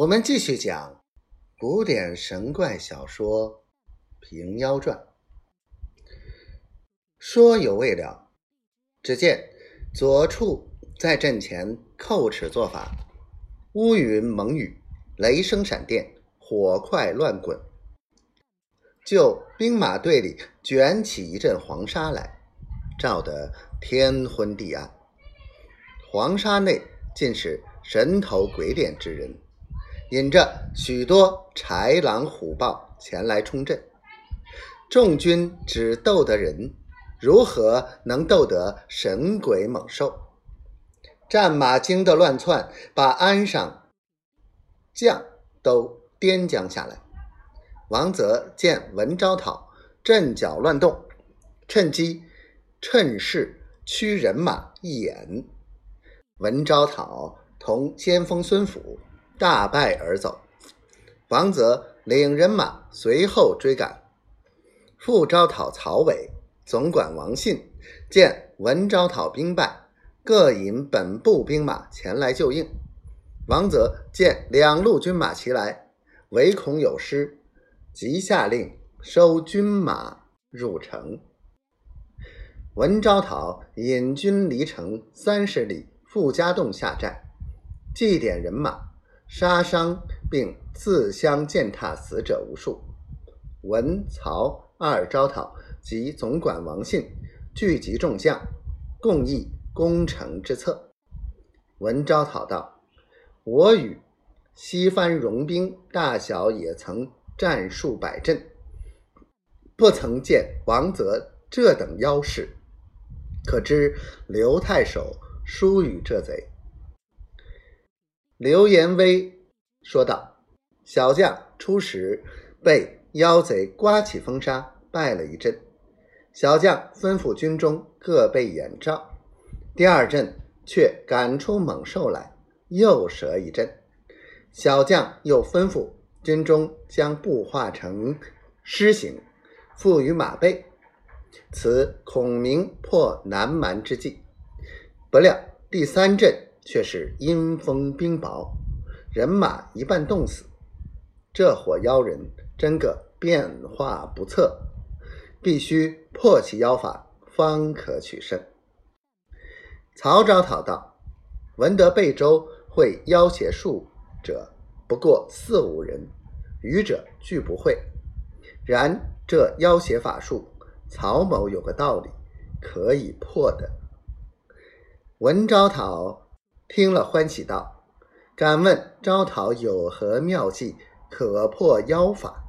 我们继续讲古典神怪小说《平妖传》。说有未了，只见左处在阵前叩齿做法，乌云蒙雨，雷声闪电，火块乱滚，就兵马队里卷起一阵黄沙来，照得天昏地暗。黄沙内尽是神头鬼脸之人。引着许多豺狼虎豹前来冲阵，众军只斗得人，如何能斗得神鬼猛兽？战马惊得乱窜，把鞍上将都颠将下来。王泽见文昭讨阵脚乱动，趁机趁势驱人马一掩。文昭讨同先锋孙府。大败而走，王泽领人马随后追赶。副招讨曹伟、总管王信见文招讨兵败，各引本部兵马前来救应。王泽见两路军马齐来，唯恐有失，即下令收军马入城。文昭讨引军离城三十里，傅家洞下寨，祭奠人马。杀伤并自相践踏死者无数。文曹二招讨及总管王信聚集众将，共议攻城之策。文昭讨道：“我与西番戎兵大小也曾战数百阵，不曾见王泽这等妖势，可知刘太守疏与这贼。”刘延威说道：“小将初时被妖贼刮起风沙，败了一阵。小将吩咐军中各备眼罩。第二阵却赶出猛兽来，又折一阵。小将又吩咐军中将布化成狮形，附于马背，此孔明破南蛮之计。不料第三阵。”却是阴风冰雹，人马一半冻死。这伙妖人真个变化不测，必须破其妖法，方可取胜。曹昭讨道：“闻得贝州会妖邪术者不过四五人，愚者俱不会。然这妖邪法术，曹某有个道理可以破的。”文昭讨。听了，欢喜道：“敢问招讨有何妙计可破妖法？”